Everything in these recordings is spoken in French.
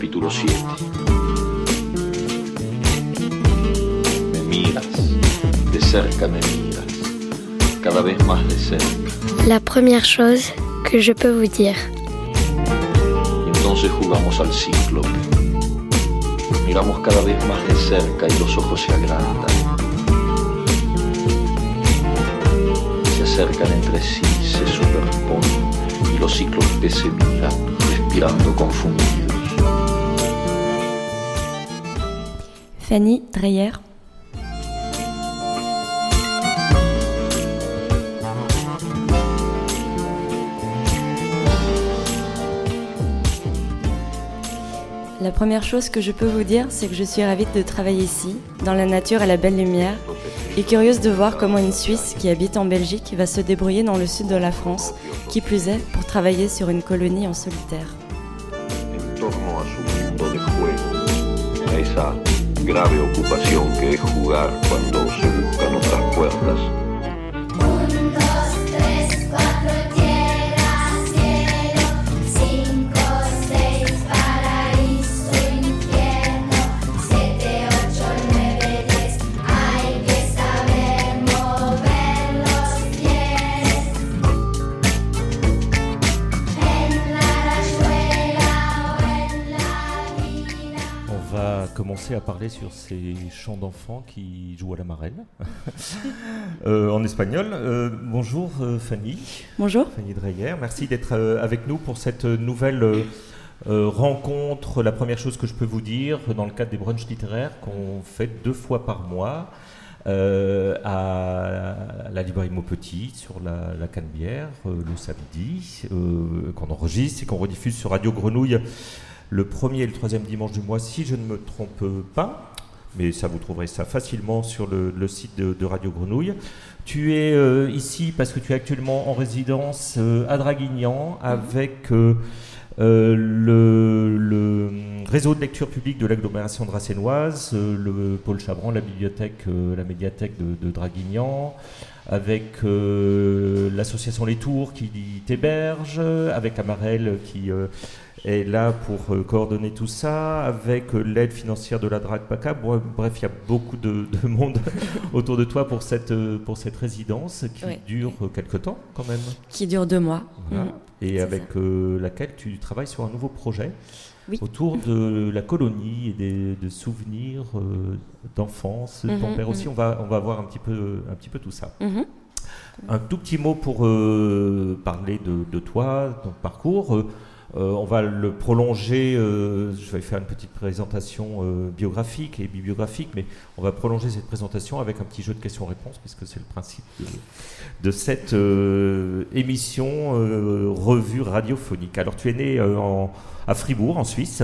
Capítulo 7. Me miras, de cerca me miras, cada vez más de cerca. La première chose que je peux vous dire. Entonces jugamos al ciclo. Miramos cada vez más de cerca y los ojos se agrandan. Se acercan entre sí, se superponen y los ciclos se miran, respirando confundidos. Fanny Dreyer. La première chose que je peux vous dire, c'est que je suis ravie de travailler ici, dans la nature et la belle lumière, et curieuse de voir comment une Suisse qui habite en Belgique va se débrouiller dans le sud de la France, qui plus est, pour travailler sur une colonie en solitaire. grave ocupación que es jugar cuando se buscan otras puertas. À parler sur ces chants d'enfants qui jouent à la marelle Euh, en espagnol. Euh, bonjour euh, Fanny, Bonjour. Fanny Dreyer. Merci d'être avec nous pour cette nouvelle rencontre. La première chose que je peux vous dire dans le cadre des brunchs littéraires qu'on fait deux fois par mois. euh, à la librairie Maupetit sur la, la Canebière euh, le samedi, euh, qu'on enregistre et qu'on rediffuse sur Radio Grenouille le premier et le troisième dimanche du mois, si je ne me trompe pas. Mais ça, vous trouverez ça facilement sur le, site de, Radio Grenouille. Tu es euh, ici parce que tu es actuellement en résidence euh, à Draguignan avec euh, le, réseau de lecture publique de l'agglomération dracénoise, le pôle Chabran, la bibliothèque, la médiathèque de, de Draguignan, avec l'association Les Tours qui t'héberge, avec Amarel qui est là pour euh, coordonner tout ça, avec euh, l'aide financière de la DRAC PACA. Bref, il y a beaucoup de, de monde autour de toi pour cette, euh, pour cette résidence qui Ouais. dure euh, quelque temps quand même. Qui dure deux mois. Voilà. Mhm. Et avec laquelle tu travailles sur un nouveau projet Oui. autour de la colonie et des de souvenirs d'enfance. de ton Mhm, père aussi, mhm. on va, on va voir un petit peu, un petit peu tout ça. Mhm. Un tout petit mot pour parler de, de toi, ton parcours. Euh, on va le prolonger, euh, je vais faire une petite présentation euh, biographique et bibliographique, mais on va prolonger cette présentation avec un petit jeu de questions-réponses, puisque c'est le principe de, cette émission revue radiophonique. Alors tu es né à Fribourg, en Suisse,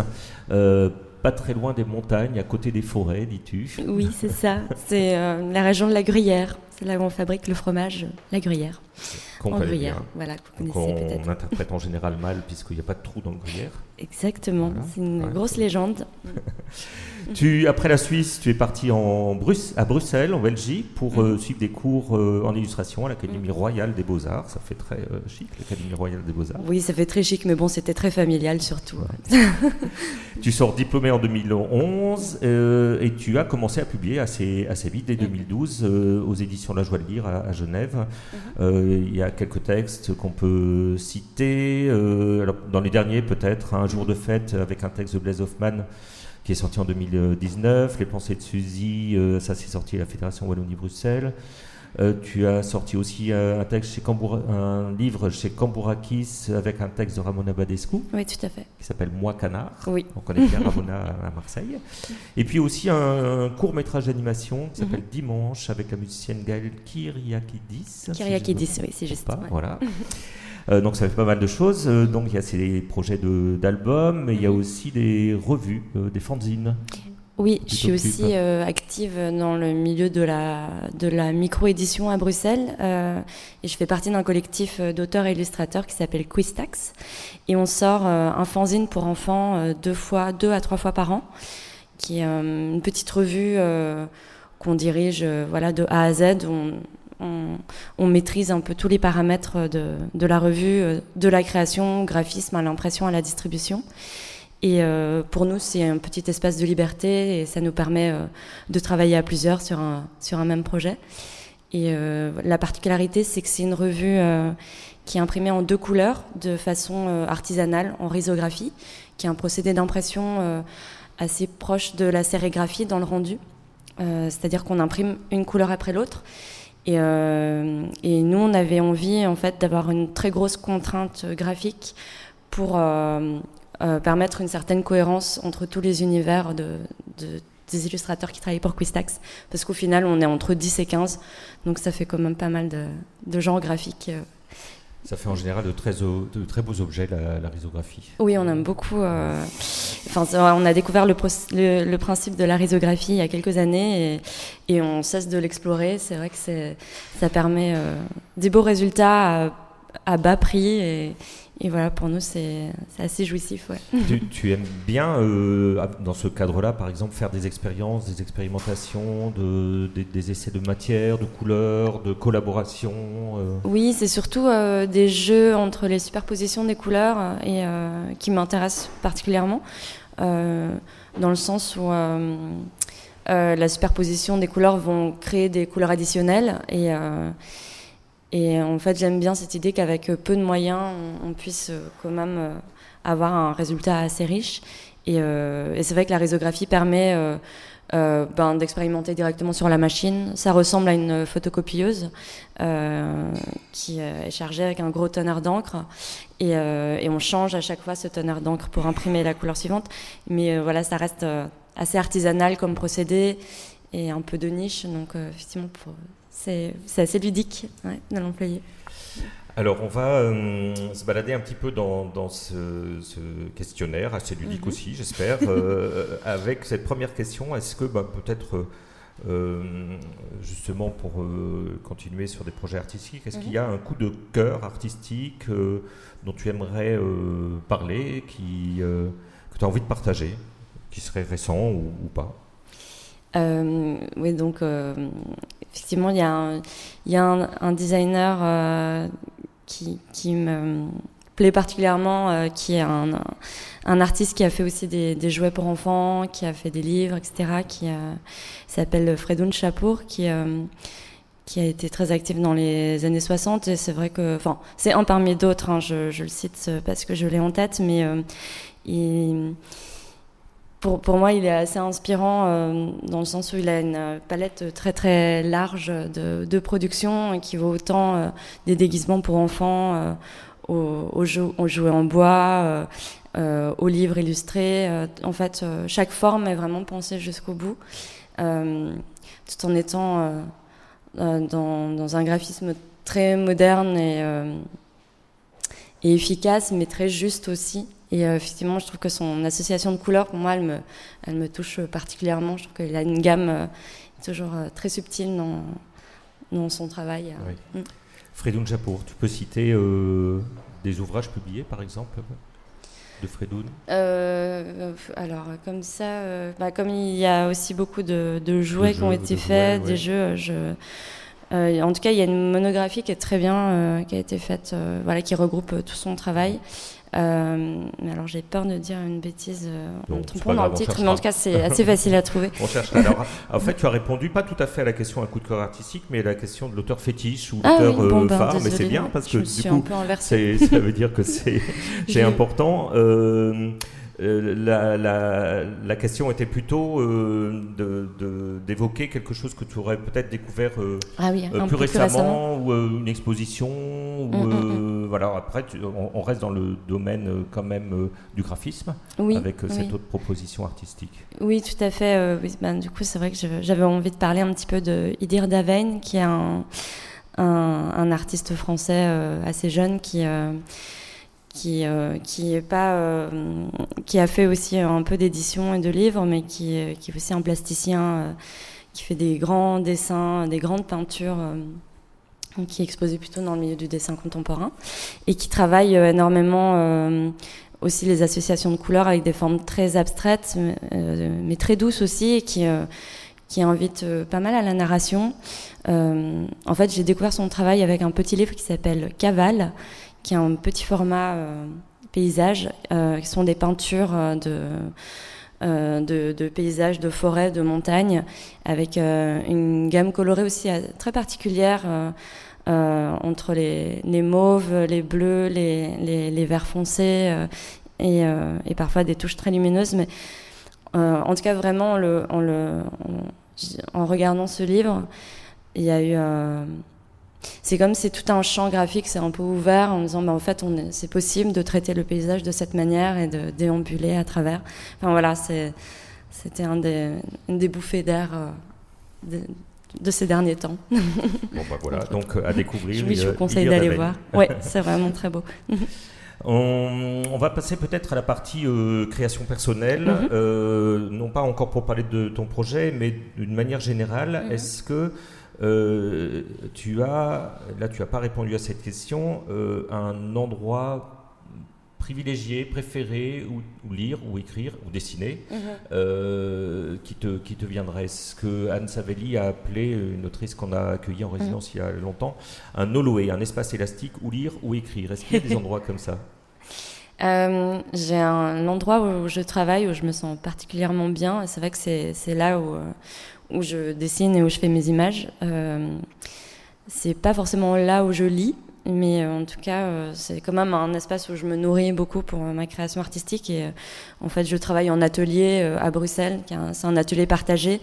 pas très loin des montagnes, à côté des forêts, dis-tu? Oui, c'est ça. C'est la région de la Gruyère. C'est là où on fabrique le fromage, la Gruyère. en Gruyère. Voilà, que vous connaissez on interprète en général mal puisqu'il n'y a pas de trou dans le gruyère. Exactement. Voilà. C'est une Ouais. grosse légende. Tu, après la Suisse, tu es parti en Bruce- à Bruxelles, en Belgique, pour euh, suivre des cours euh, en illustration à l'Académie royale des beaux-arts. Ça fait très euh, chic, l'Académie royale des beaux-arts. Oui, ça fait très chic, mais bon, c'était très familial surtout. Tu sors diplômé en 2011 euh, et tu as commencé à publier assez, assez vite, dès 2012, euh, aux éditions La Joie de Lire à, à Genève. Euh, Il y a quelques textes qu'on peut citer. alors, dans les derniers, peut-être, Un jour de fête avec un texte de Blaise Hoffman qui est sorti en 2019. Les pensées de Suzy, euh, ça c'est sorti à la Fédération Wallonie-Bruxelles. Euh, tu as sorti aussi euh, un texte chez Camboura- un livre chez Cambourakis avec un texte de Ramona Badescu Oui, tout à fait. qui s'appelle Moi Canard. Oui. On connaît bien Ramona à Marseille. Et puis aussi un, court métrage d'animation qui s'appelle Dimanche avec la musicienne Gaëlle Kyriakidis. si Kyriakidis, me oui, c'est juste. ouais. Voilà. Euh, donc ça fait pas mal de choses. Euh, donc il y a ces projets d'albums, mais il y a aussi des revues, euh, des fanzines. Oui, je suis aussi euh, active dans le milieu de la, de la micro-édition à Bruxelles. euh, et je fais partie d'un collectif d'auteurs et illustrateurs qui s'appelle Quistax. Et on sort euh, un fanzine pour enfants deux, fois, deux à trois fois par an, qui est une petite revue qu'on dirige voilà, de A à Z. On, on, maîtrise un peu tous les paramètres de, la revue, euh, de la création, au graphisme, à l'impression, à la distribution. Et euh, pour nous, c'est un petit espace de liberté et ça nous permet euh, de travailler à plusieurs sur un, même projet. Et la particularité, c'est que c'est une revue qui est imprimée en deux couleurs de façon artisanale, en risographie, qui est un procédé d'impression assez proche de la sérigraphie dans le rendu. C'est-à-dire qu'on imprime une couleur après l'autre. Et, euh, et nous, on avait envie en fait d'avoir une très grosse contrainte graphique pour euh, euh, permettre une certaine cohérence entre tous les univers de, de- des illustrateurs qui travaillent pour Quistax. Parce qu'au final, on est entre 10 et 15, donc ça fait quand même pas mal de, de genres graphiques. Ça fait en général de très, beaux objets, la, la. Oui, on aime beaucoup. euh, on a découvert le, principe de la risographie il y a quelques années et, on cesse de l'explorer. C'est vrai que ça permet euh, des beaux résultats à, bas prix et voilà, pour nous, c'est assez jouissif. Ouais. tu, tu aimes bien, euh, dans ce cadre-là, par exemple, faire des expériences, des expérimentations, de, des, des essais de matière, de couleurs, de collaboration euh, Oui, c'est surtout euh, des jeux entre les superpositions des couleurs et qui m'intéressent particulièrement, dans le sens où la superposition des couleurs vont créer des couleurs additionnelles et et en fait j'aime bien cette idée qu'avec euh, peu de moyens on, puisse euh, quand même euh, avoir un résultat assez riche et, euh, c'est vrai que la risographie permet euh, euh, ben, d'expérimenter directement sur la machine. Ça ressemble à une photocopieuse euh, qui euh, est chargée avec un gros tonnerre d'encre et, euh, on change à chaque fois ce tonnerre d'encre pour imprimer la couleur suivante. Mais euh, voilà, ça reste euh, assez artisanal comme procédé et un peu de niche, donc euh, effectivement pour- c'est assez ludique ouais, de l'employer. Alors, on va euh, se balader un petit peu dans, dans ce, ce questionnaire, assez ludique Mhm. aussi, j'espère, euh, avec cette première question. Est-ce que bah, peut-être, euh, justement, pour continuer sur des projets artistiques, est-ce qu'il y a un coup de cœur artistique dont tu aimerais parler, qui, que tu as envie de partager, qui serait récent ou, ou pas? Oui, donc euh, effectivement, il y a un, designer euh, qui, me plaît particulièrement, euh, qui est un, artiste qui a fait aussi des, jouets pour enfants, qui a fait des livres, etc., qui euh, s'appelle Fredoun Chapour, qui, euh, a été très actif dans les années 60. Et c'est vrai que, enfin, c'est un parmi d'autres, hein, je, je le cite parce que je l'ai en tête, mais euh, il pour, moi, il est assez inspirant euh, dans le sens où il a une palette très très large de, de production qui vaut autant euh, des déguisements pour enfants euh, aux, aux, jou- aux jouets en bois, aux livres illustrés. En fait, chaque forme est vraiment pensée jusqu'au bout, tout en étant dans, dans un graphisme très moderne et, et efficace, mais très juste aussi. Et euh, effectivement, je trouve que son association de couleurs, pour moi, elle me, elle me touche particulièrement. Je trouve qu'il a une gamme euh, toujours euh, très subtile dans, dans son travail. Oui. Mm. Fredoun Chapour, tu peux citer euh, des ouvrages publiés, par exemple, de Fredoun Euh, alors, comme ça, euh, bah, comme il y a aussi beaucoup de, de jouets De qui ont été faits, des jeux, je. Euh, en tout cas, il y a une monographie qui est très bien, euh, qui a été faite, euh, voilà, qui regroupe tout son travail. Mais alors, j'ai peur de dire une bêtise en me trompant dans le titre, cherchera. mais en tout cas, c'est assez facile à trouver. On cherche alors. En fait, tu as répondu pas tout à fait à la question un coup de cœur artistique, mais à la question de l'auteur fétiche ou Ah oui, l'auteur bon, ben, phare. Mais c'est bien parce que du suis coup, ça veut dire que c'est important. Euh, la, la, la question était plutôt euh, d'évoquer quelque chose que tu aurais peut-être découvert euh, Ah oui, plus récemment, ou une exposition ou Mm, mm, euh, voilà. Après tu- on, on reste dans le domaine quand même du graphisme Oui, avec cette autre proposition artistique. Oui, tout à fait. oui, ben, du coup, c'est vrai que j'avais envie de parler un petit peu de Idir qui est un, un, un artiste français assez jeune qui qui euh, pas euh, qui a fait aussi un peu d'édition et de livres, mais qui qui est aussi un plasticien euh, qui fait des grands dessins, des grandes peintures. euh, qui est exposé plutôt dans le milieu du dessin contemporain et qui travaille euh, énormément euh, aussi les associations de couleurs avec des formes très abstraites, mais, euh, très douces aussi, et qui, euh, qui invitent euh, pas mal à la narration. Euh, en fait, j'ai découvert son travail avec un petit livre qui s'appelle Cavale, qui est un petit format euh, paysages, euh, qui sont des peintures euh, de, de, paysages, de forêts, de montagnes, avec une gamme colorée aussi très particulière entre les, les mauves, les bleus, les, les, verts foncés et, et parfois des touches très lumineuses. Mais en tout cas, vraiment, en, le, le, en regardant ce livre, il y a eu. C'est comme c'est tout un champ graphique, c'est un peu ouvert en disant, bah, en fait, on c'est possible de traiter le paysage de cette manière et de déambuler à travers. Enfin voilà, c'était un des, une des bouffées d'air euh, de, de ces derniers temps. Bon, bah voilà, donc à découvrir. oui, je vous conseille d'aller voir. Ouais, c'est vraiment très beau. On, on va passer peut-être à la partie euh, création personnelle, Mhm. euh, non pas encore pour parler de ton projet, mais d'une manière générale. Mhm. Est-ce que euh, tu as, là tu n'as pas répondu à cette question, euh, un endroit privilégié, préféré, où, où lire, ou écrire, ou dessiner, euh, qui, te, qui te viendrait? Ce que Anne Savelli a appelé, une autrice qu'on a accueillie en résidence il y a longtemps, un Oloé, un espace élastique où lire ou écrire? Est-ce qu'il y a des endroits comme ça? Euh, j'ai un endroit où je travaille où je me sens particulièrement bien. Et c'est vrai que c'est, là où, où je dessine et où je fais mes images. Euh, c'est pas forcément là où je lis, mais euh, en tout cas, euh, c'est quand même un espace où je me nourris beaucoup pour ma création artistique. Et en fait, je travaille en atelier à Bruxelles, c'est un atelier partagé.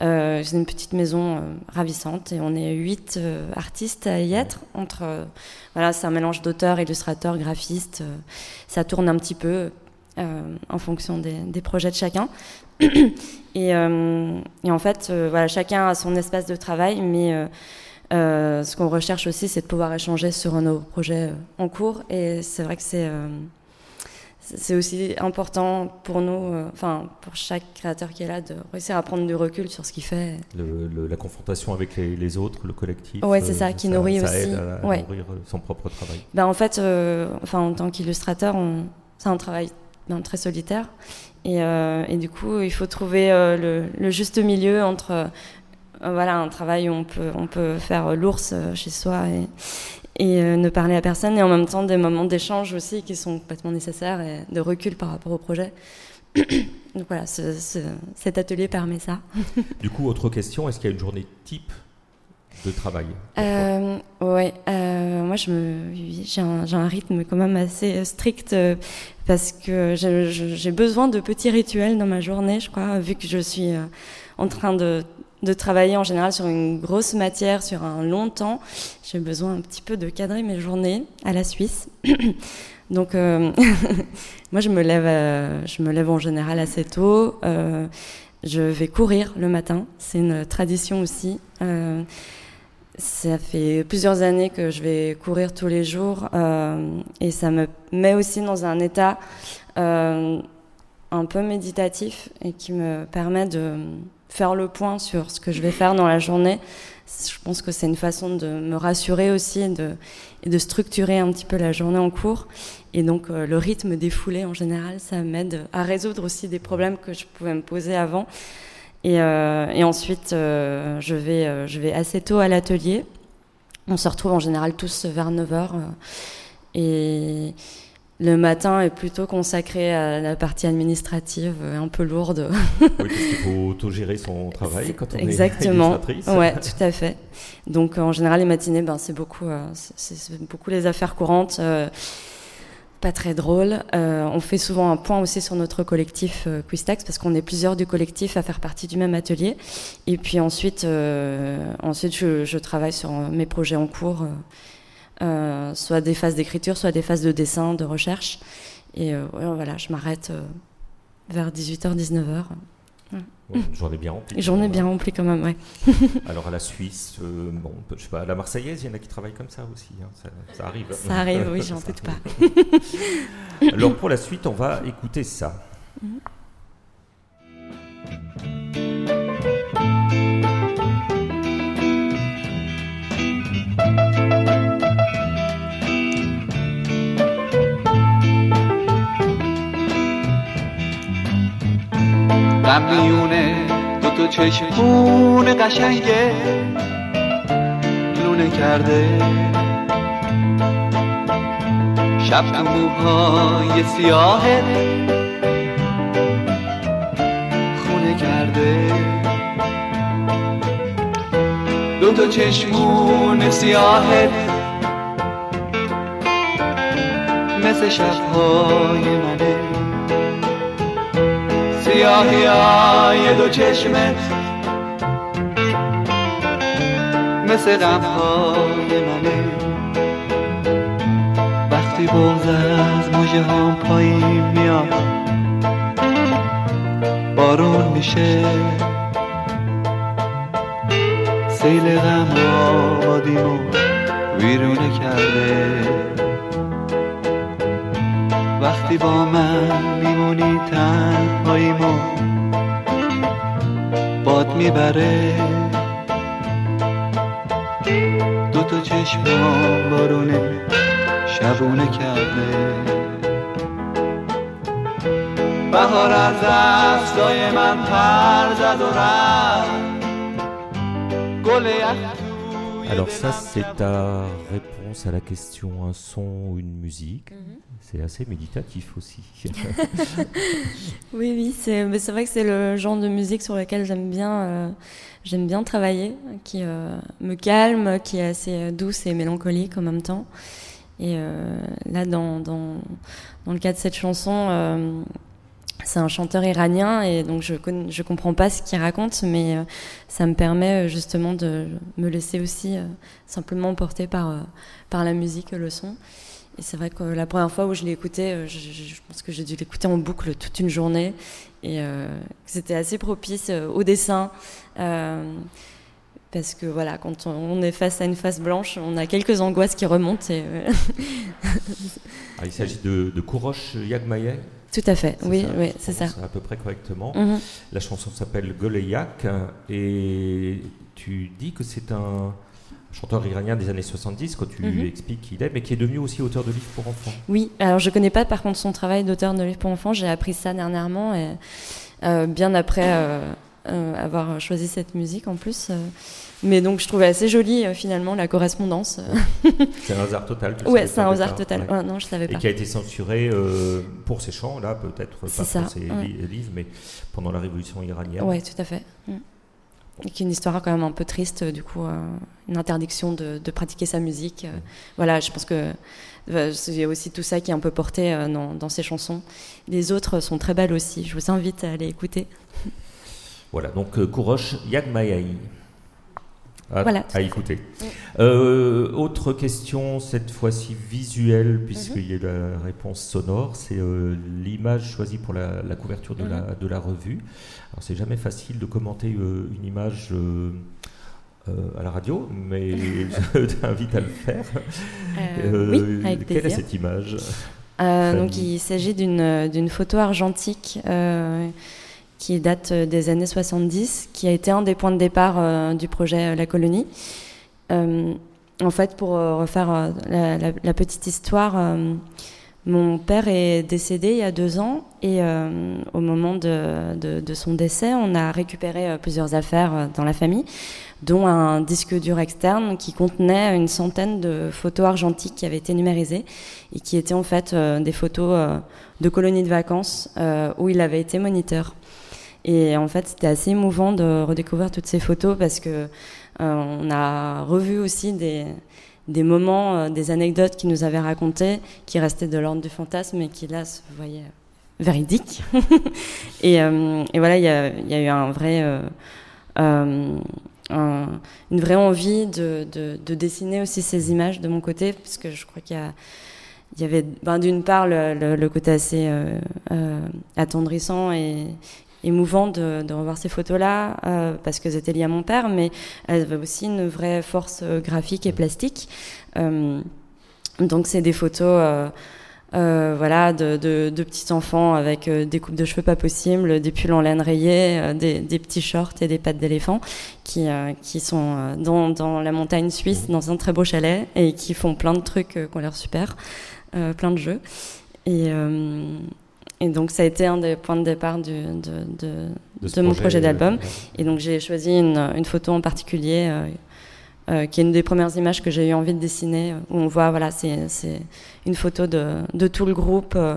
C'est une petite maison ravissante et on est huit artistes à y être. Entre, voilà, c'est un mélange d'auteurs, illustrateurs, graphistes. ça tourne un petit peu euh, en fonction des, des projets de chacun. et, euh, et en fait, euh, voilà, chacun a son espace de travail, mais ce qu'on recherche aussi, c'est de pouvoir échanger sur nos projets en cours. Et c'est vrai que c'est aussi important pour nous, enfin pour chaque créateur qui est là, de réussir à prendre du recul sur ce qu'il fait. Le- le- la confrontation avec les, les autres, le collectif. Ouais, c'est ça, qui nourrit ça aussi. aide à, à Ouais. nourrir son propre travail. Ben, en fait, enfin, en tant qu'illustrateur, on- c'est un travail ben, très solitaire. Et, euh, et du coup, il faut trouver euh, le, juste milieu entre euh, voilà, un travail où on peut, on peut faire l'ours chez soi et, ne parler à personne, et en même temps des moments d'échange aussi qui sont complètement nécessaires et de recul par rapport au projet. Donc voilà, ce- ce- cet atelier permet ça. Du coup, autre question, est-ce qu'il y a une journée type de travail Euh, ouais, euh, moi je me, j'ai un, rythme quand même assez euh, strict euh, parce que j'ai besoin de petits rituels dans ma journée, je crois, vu que je suis en train de, travailler en général sur une grosse matière, sur un long temps. J'ai besoin un petit peu de cadrer mes journées à la Suisse. Donc, moi je me lève, je me lève en général assez tôt. Je vais courir le matin, c'est une tradition aussi. Ça fait plusieurs années que je vais courir tous les jours euh, et ça me met aussi dans un état euh, un peu méditatif et qui me permet de faire le point sur ce que je vais faire dans la journée. Je pense que c'est une façon de me rassurer aussi et de, et de structurer un petit peu la journée en cours. Et donc euh, le rythme des foulées en général, ça m'aide à résoudre aussi des problèmes que je pouvais me poser avant. Et, euh, et ensuite, euh, je, vais, euh, je vais assez tôt à l'atelier. On se retrouve en général tous vers 9h. et le matin est plutôt consacré à la partie administrative, un peu lourde. Oui, parce qu'il faut autogérer son travail quand on Exactement. est illustratrice. Ouais, tout à fait. Donc en général les matinées, ben c'est beaucoup, euh, c'est beaucoup les affaires courantes, euh, pas très drôles. Euh, on fait souvent un point aussi sur notre collectif euh, parce qu'on est plusieurs du collectif à faire partie du même atelier. Et puis ensuite, euh, ensuite je, je travaille sur euh, mes projets en cours, euh, euh, soit des phases d'écriture, soit des phases de dessin, de recherche. Et voilà, je m'arrête vers 18h, 19h. Ouais, une journée bien remplie. Et journée bien remplie quand même, ouais. Alors à la Suisse, euh, bon, je sais pas, à la Marseillaise, il y en a qui travaillent comme ça aussi. hein, ça, ça arrive. Ça arrive, oui, j'en doute pas. Alors pour la suite, on va écouter ça. غم میونه. دو تا چشمون قشنگه. لونه کرده. شب تو موهای سیاهت خونه کرده. دو تا چشمون سیاهت مثل شبهای منه. های دو چشمت مثل غمهای منه. وقتی بغز از موجه هم پایین میاد بارون میشه. سیل غم آبادیمو ویرونه کرده. وقتی با من میمونی تنهاییمو باد می‌بره. دو تا بارونه شبونه کرده. بهار از دستای من پر زد و رفت. گل Alors ça, c'est ta réponse à la question un son ou une musique. Mhm. C'est assez méditatif aussi. Oui, oui, c'est mais c'est vrai que c'est le genre de musique sur lequel j'aime bien, euh, j'aime bien travailler, qui euh, me calme, qui est assez euh, douce et mélancolique en même temps. Et euh, là, dans, dans, dans le cas de cette chanson, euh, c'est un chanteur iranien et donc je je comprends pas ce qu'il raconte, mais euh, ça me permet euh, justement de me laisser aussi euh, simplement porter par, par la musique, le son. Et c'est vrai que la première fois où je l'ai écouté, je, pense que j'ai dû l'écouter en boucle toute une journée et euh, c'était assez propice au dessin. parce que voilà, quand on, est face à une face blanche, on a quelques angoisses qui remontent. Ah, il s'agit de, de Kourosh Yagmaye? Tout à fait, oui, ça, oui, je c'est ça. À peu près correctement. Mhm. La chanson s'appelle Goleyak et tu dis que c'est un chanteur iranien des années 70 quand tu Mhm. expliques qui il est, mais qui est devenu aussi auteur de livres pour enfants. Oui, alors je connais pas par contre son travail d'auteur de livres pour enfants, j'ai appris ça dernièrement, et, euh, bien après euh, avoir choisi cette musique en plus. euh. mais donc je trouvais assez jolie euh, finalement la correspondance. C'est un hasard total. tu ouais, c'est un hasard total. ouais. Ouais, non, je savais Et pas. qui a été censuré euh, pour ses chants, là peut-être pas pour ses ouais. li- livres, mais pendant la révolution iranienne. Ouais, tout à fait. Mm. Et qui est une histoire quand même un peu triste, du coup, euh, une interdiction de, de pratiquer sa musique. euh. Voilà, je pense que euh, il y a aussi tout ça qui est un peu porté euh, dans, dans ces chansons. Les autres sont très belles aussi. Je vous invite à aller écouter. Voilà, donc euh, Kourosh Yagmayai. À, Voilà. à écouter. Euh, autre question, cette fois-ci visuelle, Mhm. puisqu'il y a eu la réponse sonore, c'est euh, l'image choisie pour la, la couverture de, la, Mhm. de la revue. Alors, c'est jamais facile de commenter euh, une image à la radio, mais je t'invite à le faire. Oui, avec quelle est cette image donc il s'agit d'une photo argentique qui date des années 70, qui a été un des points de départ euh, du projet euh, La Colonie. Euh, en fait, pour euh, refaire euh, la, petite histoire, euh, mon père est décédé il y a deux ans et euh, au moment de, son décès, on a récupéré euh, plusieurs affaires euh, dans la famille, dont un disque dur externe qui contenait une centaine de photos argentiques qui avaient été numérisées et qui étaient en fait euh, des photos euh, de colonies de vacances euh, où il avait été moniteur. Et en fait, c'était assez émouvant de redécouvrir toutes ces photos parce que euh, on a revu aussi des, des moments, euh, des anecdotes qu'il nous avait racontées, qui restaient de l'ordre du fantasme et qui là se voyaient véridiques. et, euh, et voilà, il y a, eu un vrai, un- une vraie envie de, de- de dessiner aussi ces images de mon côté, parce que je crois qu'il y avait ben, d'une part le, côté assez attendrissant et émouvant de, revoir ces photos-là euh, parce que c'était lié à mon père, mais elles avaient aussi une vraie force euh, graphique et plastique. Euh, donc c'est des photos, voilà, de, de, de petits enfants avec des coupes de cheveux pas possibles, des pulls en laine rayés, euh, des, petits shorts et des pattes d'éléphant qui, sont dans, la montagne suisse, dans un très beau chalet et qui font plein de trucs qui ont l'air super, plein de jeux. Et, et donc ça a été un des points de départ du, de, de, De ce de mon projet, projet d'album. Et donc j'ai choisi une, une photo en particulier euh, euh, qui est une des premières images que j'ai eu envie de dessiner, où on voit, voilà, c'est une photo de, tout le groupe euh,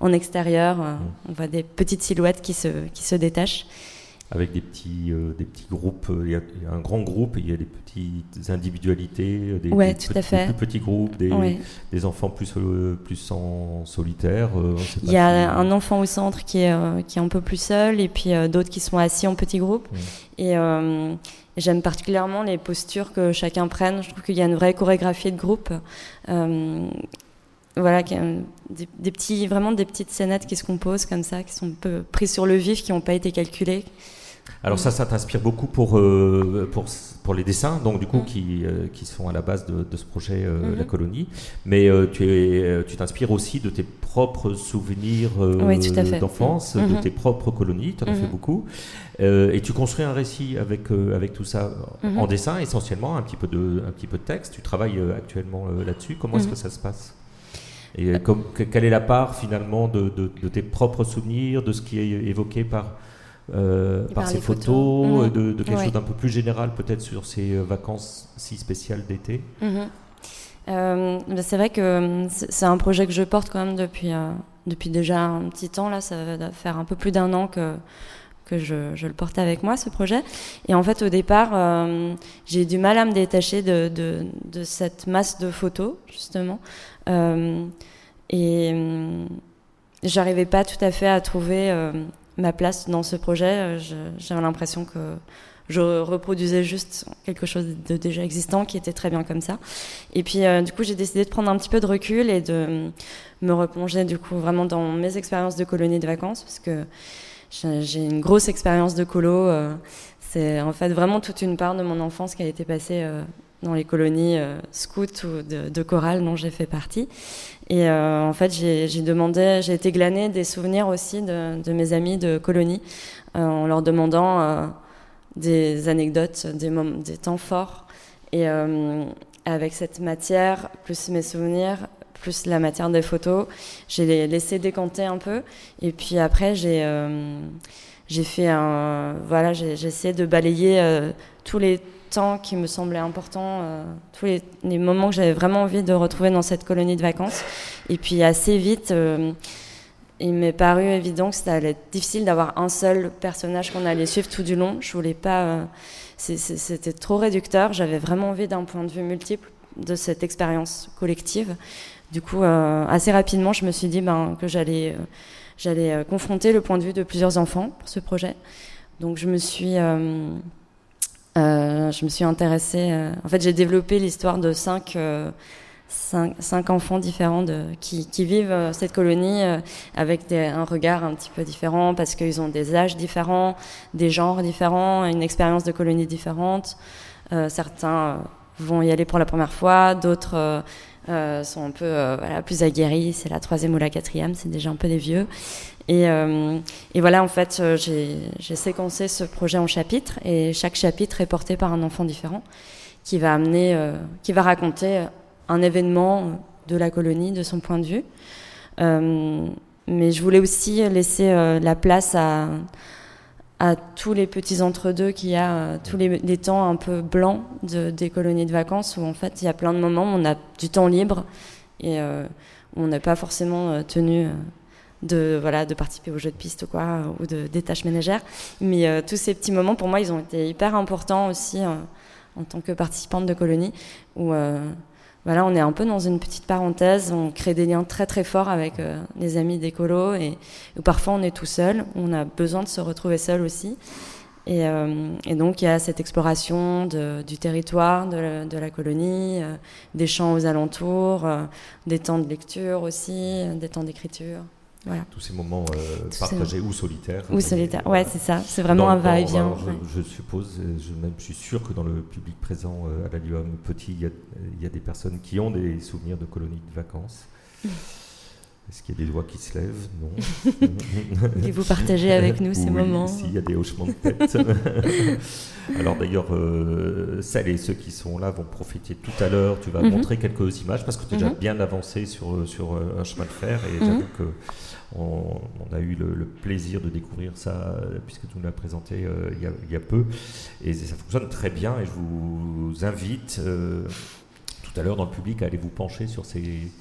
en extérieur. euh, On voit des petites silhouettes qui se, qui se détachent. Avec des petits, euh, des petits groupes, euh, il y, a, il y a un grand groupe il y a des petites individualités, euh, des, Ouais, des tout pe- à fait. des plus petits groupes, des, Ouais. des enfants plus, euh, plus en solitaire. euh, Il y a si- un enfant au centre qui est, qui est un peu plus seul, et puis d'autres qui sont assis en petits groupes. Et j'aime particulièrement les postures que chacun prenne. Je trouve qu'il y a une vraie chorégraphie de groupe. Voilà, des petits, vraiment des petites scénettes qui se composent comme ça, qui sont un peu prises sur le vif, qui n'ont pas été calculées. Alors ça, ça t'inspire beaucoup pour, euh, pour, pour les dessins, donc du coup, Mm. qui, euh, qui sont à la base de, de ce projet, euh, Mhm. La Colonie. Mais euh, tu es, tu t'inspires aussi de tes propres souvenirs Oui, d'enfance, de Mhm. tes propres colonies, tu en as fait Mhm. beaucoup. Et tu construis un récit avec, avec tout ça en dessin, essentiellement, un petit peu de, un petit peu de texte. Tu travailles actuellement là-dessus. Comment est-ce que ça se passe? Et comme- que- quelle est la part finalement de, de- de tes propres souvenirs, de ce qui est évoqué par, euh, par par ces les photos, photos. euh, de, de quelque Ouais. chose d'un peu plus général peut-être sur ces euh, vacances si spéciales d'été Mhm. Euh, bah, c'est vrai que c'est un projet que je porte quand même depuis, euh, depuis déjà un petit temps. Là, ça va faire un peu plus d'un an que, que je, je le porte avec moi, ce projet. Et en fait, au départ, euh, j'ai eu du mal à me détacher de, de, de cette masse de photos, justement. Et euh, j'arrivais pas tout à fait à trouver ma place dans ce projet. Euh, J'avais l'impression que je reproduisais juste quelque chose de déjà existant qui était très bien comme ça. Et puis, euh, du coup, j'ai décidé de prendre un petit peu de recul et de me replonger, du coup, vraiment dans mes expériences de colonie de vacances, parce que j'ai une grosse expérience de colo. euh, C'est en fait vraiment toute une part de mon enfance qui a été passée dans les colonies scouts ou de, de chorale dont j'ai fait partie. Et euh, en fait, j'ai demandé, j'ai été glaner des souvenirs aussi de, de mes amis de colonie euh, en leur demandant euh, des anecdotes, des, moments, des temps forts. Et euh, avec cette matière, plus mes souvenirs, plus la matière des photos, j'ai laissé décanter un peu. Et puis après, j'ai euh, j'ai fait un. Voilà, j'ai j'ai essayé de balayer euh, tous les temps qui me semblaient importants, euh, tous les, moments que j'avais vraiment envie de retrouver dans cette colonie de vacances. Et puis assez vite, euh, il m'est paru évident que ça allait être difficile d'avoir un seul personnage qu'on allait suivre tout du long. Je voulais pas. euh, C'était trop réducteur. J'avais vraiment envie d'un point de vue multiple de cette expérience collective. Du coup, assez rapidement, je me suis dit ben, que j'allais j'allais confronter le point de vue de plusieurs enfants pour ce projet. Donc, je me suis, euh, je me suis intéressée. euh, en fait, j'ai développé l'histoire de cinq, euh, cinq, enfants différents qui, vivent cette colonie avec un regard un petit peu différent parce qu'ils ont des âges différents, des genres différents, une expérience de colonie différente. Certains vont y aller pour la première fois, d'autres sont un peu plus aguerris, c'est la troisième ou la quatrième, c'est déjà un peu des vieux. Et, euh, et voilà, en fait, euh, j'ai séquencé ce projet en chapitres et chaque chapitre est porté par un enfant différent qui va amener, euh, qui va raconter un événement de la colonie de son point de vue. Mais je voulais aussi laisser la place à, tous les petits entre-deux qu'il y a, tous les, les temps un peu blancs de, des colonies de vacances où en fait il y a plein de moments où on a du temps libre et où on n'est pas forcément tenu de, voilà, de participer aux jeux de piste quoi, ou de, des tâches ménagères. Mais euh, tous ces petits moments, pour moi, ils ont été hyper importants aussi euh, en tant que participante de colonie où euh, voilà, on est un peu dans une petite parenthèse, on crée des liens très très forts avec les amis d'écolo et où parfois on est tout seul, on a besoin de se retrouver seul aussi. Et, et donc il y a cette exploration du territoire, de la, colonie, des champs aux alentours, des temps de lecture aussi, des temps d'écriture. Voilà. Tous ces moments euh, Tous ces partagés ou solitaires. Ou euh, solitaire. voilà. Ouais, c'est ça. C'est vraiment Dans- un va-et-vient. je, suppose, je, même, je suis sûr que dans le public présent euh, à la Luam Petit, il y, a, il y a des personnes qui ont des souvenirs de colonies de vacances. Est-ce qu'il y a des doigts qui se lèvent? Non. Voulez-vous partager avec nous ces Oui, moments S'il y a des hochements de tête. Alors d'ailleurs, euh, celles et ceux qui sont là vont profiter tout à l'heure. Tu vas Mhm. montrer quelques images parce que tu es déjà Mhm. bien avancé sur, sur un chemin de fer et Mhm. j'avoue que on, a eu le, plaisir de découvrir ça euh, puisque tu nous l'as présenté euh, il, y a, il y a peu. Et ça fonctionne très bien et je vous invite euh, tout à l'heure dans le public à aller vous pencher sur ces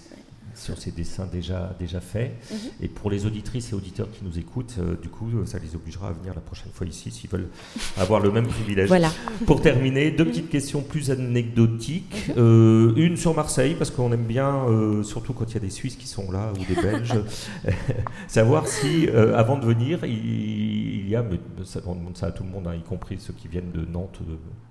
sur ces dessins déjà, déjà faits. Mhm. Et pour les auditrices et auditeurs qui nous écoutent, euh, du coup, euh, ça les obligera à venir la prochaine fois ici s'ils veulent avoir le même privilège. Voilà. Pour terminer, deux petites questions plus anecdotiques. Euh, une sur Marseille, parce qu'on aime bien, euh, surtout quand il y a des Suisses qui sont là ou des Belges, savoir si, avant de venir, il, il y a, mais ça, on demande ça à tout le monde, hein, y compris ceux qui viennent de Nantes,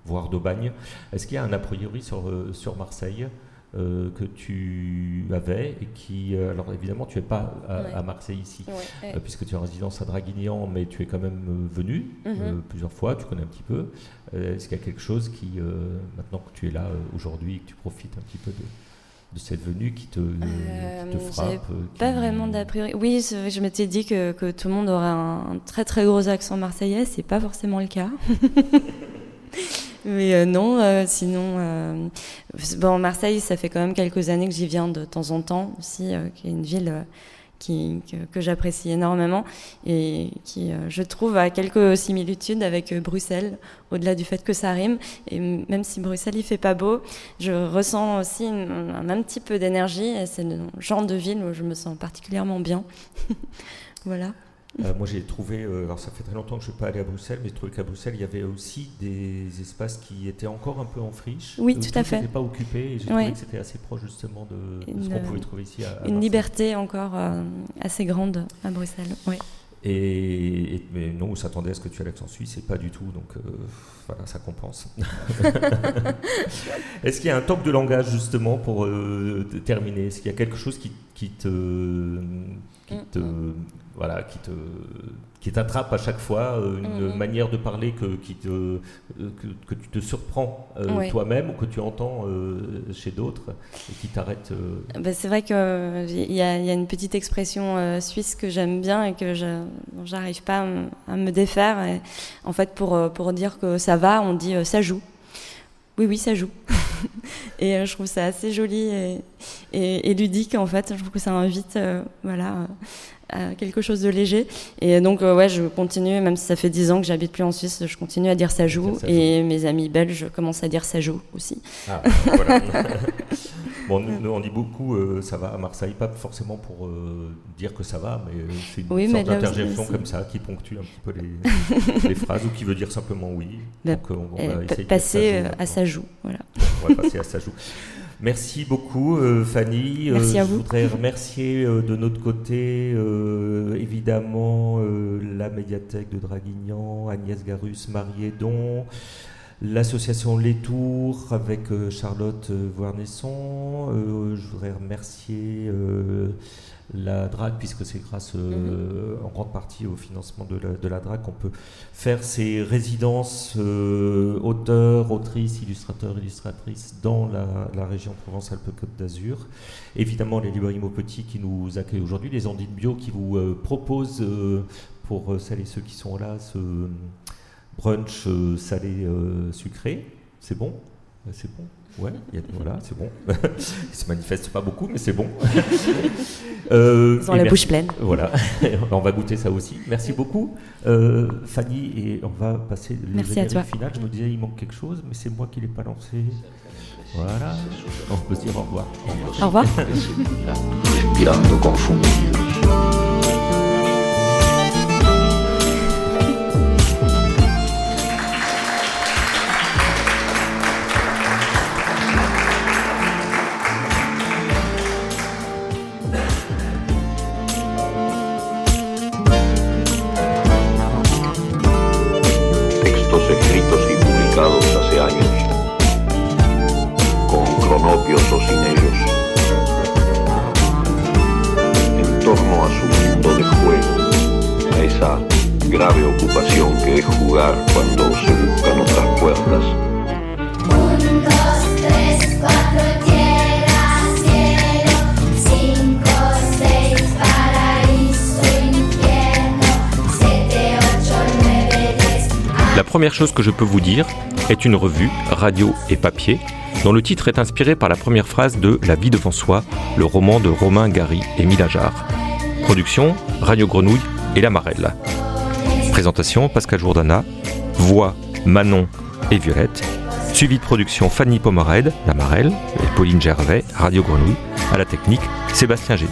voire d'Aubagne, est-ce qu'il y a un a priori sur, sur Marseille? Euh, que tu avais et qui, euh, alors évidemment, tu n'es pas à, Ouais. à Marseille ici, Ouais, ouais. euh, puisque tu es en résidence à Draguignan, mais tu es quand même venu Mhm. plusieurs fois, tu connais un petit peu. Est-ce qu'il y a quelque chose qui, maintenant que tu es là aujourd'hui et que tu profites un petit peu de, de cette venue, qui te, qui te frappe qui- Pas vraiment d'a priori. Oui, je m'étais dit que, que tout le monde aurait un très très gros accent marseillais. C'est pas forcément le cas. Mais euh, non, euh, sinon, euh, Marseille, ça fait quand même quelques années que j'y viens de temps en temps aussi, qui est une ville que, j'apprécie énormément et qui, je trouve, a quelques similitudes avec Bruxelles, au-delà du fait que ça rime. Et même si Bruxelles, il fait pas beau, je ressens aussi un même petit peu d'énergie et c'est le genre de ville où je me sens particulièrement bien. voilà. Euh, moi, j'ai trouvé, euh, alors ça fait très longtemps que je ne suis pas allé à Bruxelles, mais j'ai trouvé qu'à Bruxelles, il y avait aussi des espaces qui étaient encore un peu en friche. Oui, euh, tout à fait. n'étaient pas occupés, et j'ai Ouais. trouvé que c'était assez proche justement de, de ce qu'on pouvait trouver ici à, à Une liberté encore euh, assez grande à Bruxelles. Oui. Et, et- mais non, on s'attendait à ce que tu aies l'accent suisse, et pas du tout, donc euh, voilà, ça compense. Est-ce qu'il y a un toc de langage justement pour euh, terminer? Est-ce qu'il y a quelque chose qui, qui te, qui Mm, te, voilà, qui te, qui t'attrape à chaque fois, euh, une mm. manière de parler que, qui te, euh, que, que tu te surprends euh, toi-même ou que tu entends euh, chez d'autres et qui t'arrête euh, Ben, c'est vrai qu'il y, y a une petite expression suisse que j'aime bien et que je j'arrive pas à me, à me défaire. Et, en fait, pour, pour dire que ça va, on dit ça joue. Oui, oui, ça joue. et je trouve ça assez joli et, et, et ludique, en fait. Je trouve que ça invite voilà, à quelque chose de léger. Et donc, euh, ouais, je continue, même si ça fait 10 ans que j'habite plus en Suisse, je continue à dire ça joue. ça et mes amis belges commencent à dire ça joue aussi. Ah, voilà. bon, nous, nous, on dit beaucoup euh, ça va à Marseille, pas forcément pour euh, dire que ça va, mais c'est une Oui, sorte d'interjection comme ça qui ponctue un petit peu les, les phrases ou qui veut dire simplement oui. Bah, Donc, on, on va de passer à ça joue. Voilà. on va passer à ça joue. Merci beaucoup euh, Fanny. Merci Euh, à je vous. voudrais remercier euh, de notre côté euh, évidemment euh, la médiathèque de Draguignan, Agnès Garus, Marie Edon, l'association Les Tours avec euh, Charlotte euh, Voernesson. Euh, je voudrais remercier la DRAC puisque c'est grâce euh, en grande partie au financement de la, de la DRAC qu'on peut faire ces résidences euh, auteurs, autrices, illustrateurs, illustratrices dans la, la région Provence-Alpes-Côte d'Azur. Évidemment, les librairies Maupetit qui nous accueillent aujourd'hui, les Andines Bio qui vous euh, proposent pour celles et ceux qui sont là ce brunch euh, salé euh, sucré. C'est bon? Euh, C'est bon? Ouais, il y a- voilà, c'est bon. Il se manifeste pas beaucoup, mais c'est bon. Euh, Ils ont la merci- bouche pleine. Voilà, on va goûter ça aussi. Merci beaucoup, euh, Fanny, et on va passer le Merci à toi. final. Je me disais, il manque quelque chose, mais c'est moi qui l'ai pas lancé. Voilà, on peut se dire au revoir. Au revoir. respirando confundidos. Chose que je peux vous dire est une revue, radio et papier, dont le titre est inspiré par la première phrase de La vie devant soi, le roman de Romain Gary et Milajard. Production, Radio Grenouille et La Marelle. Présentation, Pascal Jourdana. Voix, Manon et Violette. Suivi de production, Fanny Pomered, La Marelle, et Pauline Gervais, Radio Grenouille. À la technique, Sébastien Gély.